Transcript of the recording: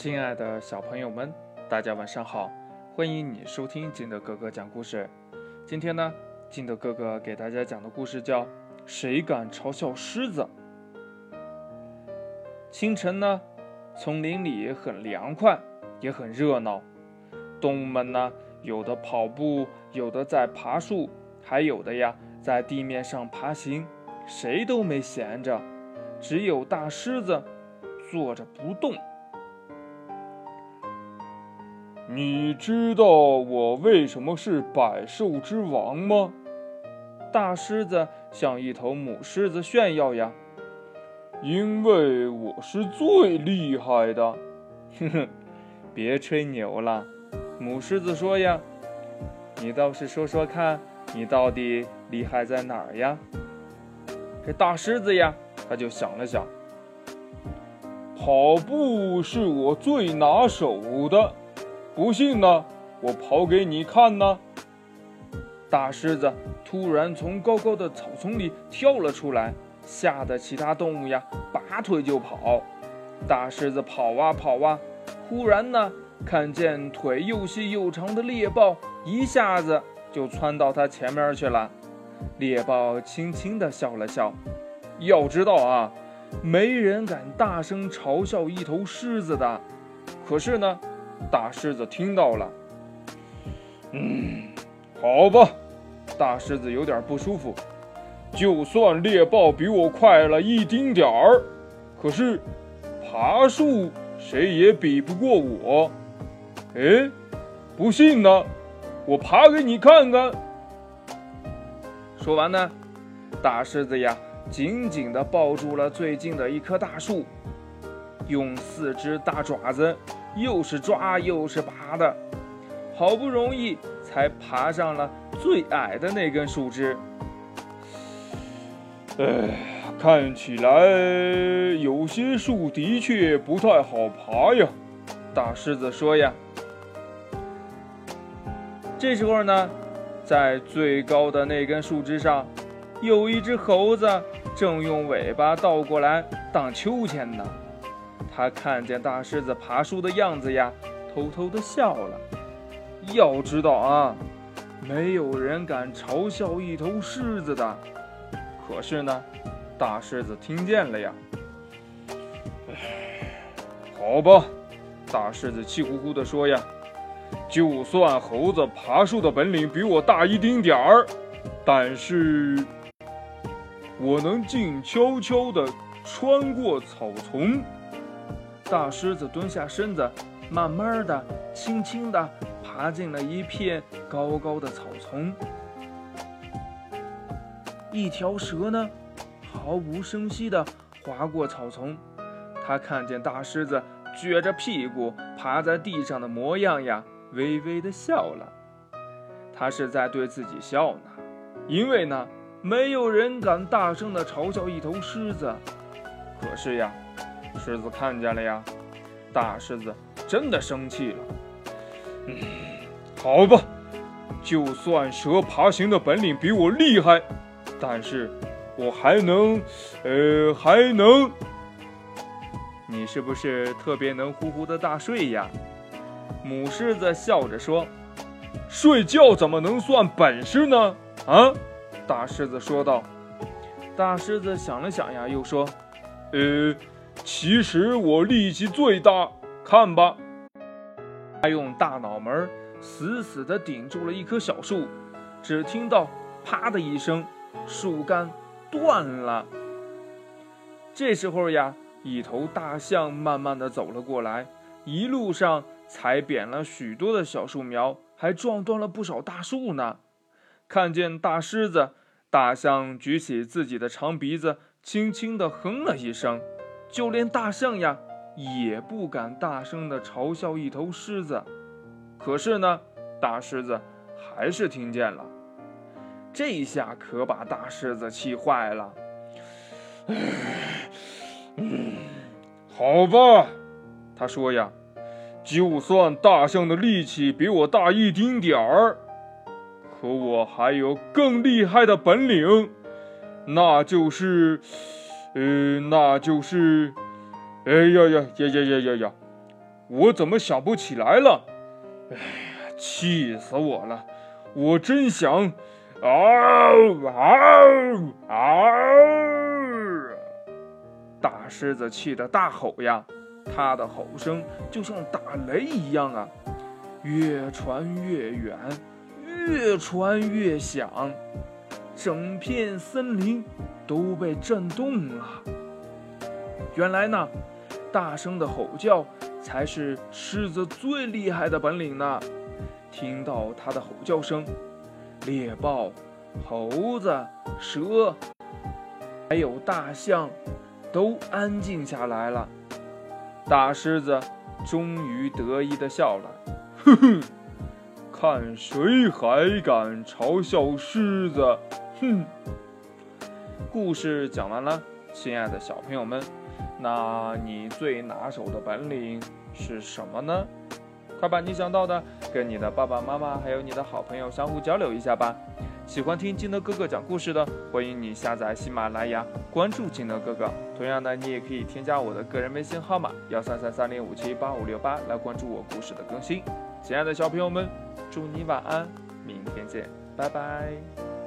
亲爱的小朋友们，大家晚上好！欢迎你收听金德哥哥讲故事。今天呢，金德哥哥给大家讲的故事叫《谁敢嘲笑狮子》。清晨呢，丛林里很凉快，也很热闹。动物们呢，有的跑步，有的在爬树，还有的呀，在地面上爬行，谁都没闲着。只有大狮子坐着不动。你知道我为什么是百兽之王吗？大狮子向一头母狮子炫耀呀！因为我是最厉害的。哼哼，别吹牛了。母狮子说呀：“你倒是说说看，你到底厉害在哪儿呀？”这大狮子呀，他就想了想：“跑步是我最拿手的。”不信呢，我跑给你看呢。大狮子突然从高高的草丛里跳了出来，吓得其他动物呀拔腿就跑。大狮子跑啊跑啊，忽然呢，看见腿又细又长的猎豹一下子就窜到它前面去了。猎豹轻轻地笑了笑，要知道啊，没人敢大声嘲笑一头狮子的。可是呢。大狮子听到了，嗯，好吧，大狮子有点不舒服。就算猎豹比我快了一丁点儿，可是爬树谁也比不过我。哎，不信呢，我爬给你看看。说完呢，大狮子呀，紧紧地抱住了最近的一棵大树，用四只大爪子。又是抓又是拔的，好不容易才爬上了最矮的那根树枝。哎，看起来有些树的确不太好爬呀。大狮子说呀。这时候呢，在最高的那根树枝上，有一只猴子正用尾巴倒过来荡秋千呢。他看见大狮子爬树的样子呀，偷偷的笑了。要知道啊，没有人敢嘲笑一头狮子的。可是呢，大狮子听见了呀。好吧，大狮子气呼呼地说呀：“就算猴子爬树的本领比我大一丁点儿，但是我能静悄悄地穿过草丛。”大狮子蹲下身子，慢慢的、轻轻的爬进了一片高高的草丛。一条蛇呢，毫无声息的划过草丛。它看见大狮子撅着屁股爬在地上的模样呀，微微的笑了。它是在对自己笑呢，因为呢，没有人敢大声的嘲笑一头狮子。可是呀。狮子看见了呀，大狮子真的生气了。嗯，好吧，就算蛇爬行的本领比我厉害，但是我还能，呃，还能。你是不是特别能呼呼的大睡呀？母狮子笑着说：“睡觉怎么能算本事呢？”啊，大狮子说道。大狮子想了想呀，又说：“呃。”其实我力气最大，看吧。他用大脑门死死地顶住了一棵小树，只听到“啪”的一声，树干断了。这时候呀，一头大象慢慢地走了过来，一路上踩扁了许多的小树苗，还撞断了不少大树呢。看见大狮子，大象举起自己的长鼻子，轻轻地哼了一声。就连大象呀，也不敢大声的嘲笑一头狮子。可是呢，大狮子还是听见了。这下可把大狮子气坏了。嗯，好吧，他说呀，就算大象的力气比我大一丁点儿，可我还有更厉害的本领，那就是。呃，那就是，哎呀呀呀呀呀呀呀！我怎么想不起来了？哎呀，气死我了！我真想，嗷嗷嗷！大狮子气得大吼呀，它的吼声就像打雷一样啊，越传越远，越传越响，整片森林都被震动了。原来呢，大声的吼叫才是狮子最厉害的本领呢。听到它的吼叫声，猎豹、猴子、蛇，还有大象，都安静下来了。大狮子终于得意地笑了，哼哼，看谁还敢嘲笑狮子！哼。故事讲完了，亲爱的小朋友们。那你最拿手的本领是什么呢？快把你想到的跟你的爸爸妈妈还有你的好朋友相互交流一下吧。喜欢听金德哥哥讲故事的，欢迎你下载喜马拉雅，关注金德哥哥。同样的，你也可以添加我的个人微信号码幺三三三零五七八五六八来关注我故事的更新。亲爱的小朋友们，祝你晚安，明天见，拜拜。